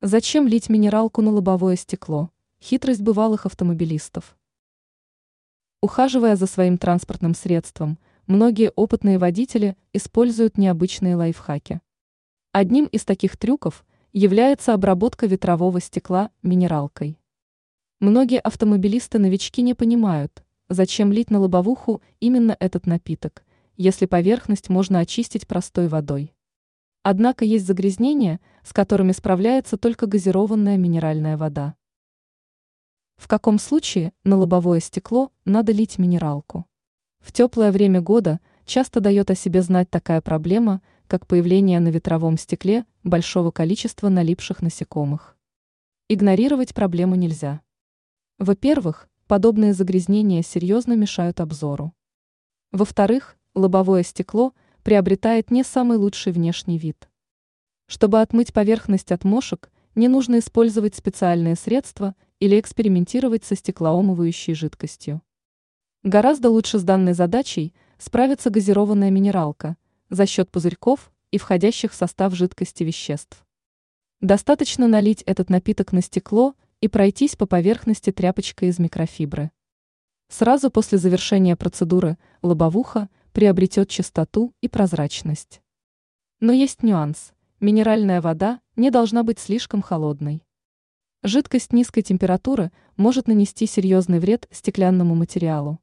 Зачем лить минералку на лобовое стекло? Хитрость бывалых автомобилистов. Ухаживая за своим транспортным средством, многие опытные водители используют необычные лайфхаки. Одним из таких трюков является обработка ветрового стекла минералкой. Многие автомобилисты-новички не понимают, зачем лить на лобовуху именно этот напиток, если поверхность можно очистить простой водой. Однако есть загрязнения, с которыми справляется только газированная минеральная вода. В каком случае на лобовое стекло надо лить минералку? В теплое время года часто дает о себе знать такая проблема, как появление на ветровом стекле большого количества налипших насекомых. Игнорировать проблему нельзя. Во-первых, подобные загрязнения серьезно мешают обзору. Во-вторых, лобовое стекло – приобретает не самый лучший внешний вид. Чтобы отмыть поверхность от мошек, не нужно использовать специальные средства или экспериментировать со стеклоомывающей жидкостью. Гораздо лучше с данной задачей справится газированная минералка за счет пузырьков и входящих в состав жидкости веществ. Достаточно налить этот напиток на стекло и пройтись по поверхности тряпочкой из микрофибры. Сразу после завершения процедуры лобовуха приобретет чистоту и прозрачность. Но есть нюанс. Минеральная вода не должна быть слишком холодной. Жидкость низкой температуры может нанести серьезный вред стеклянному материалу.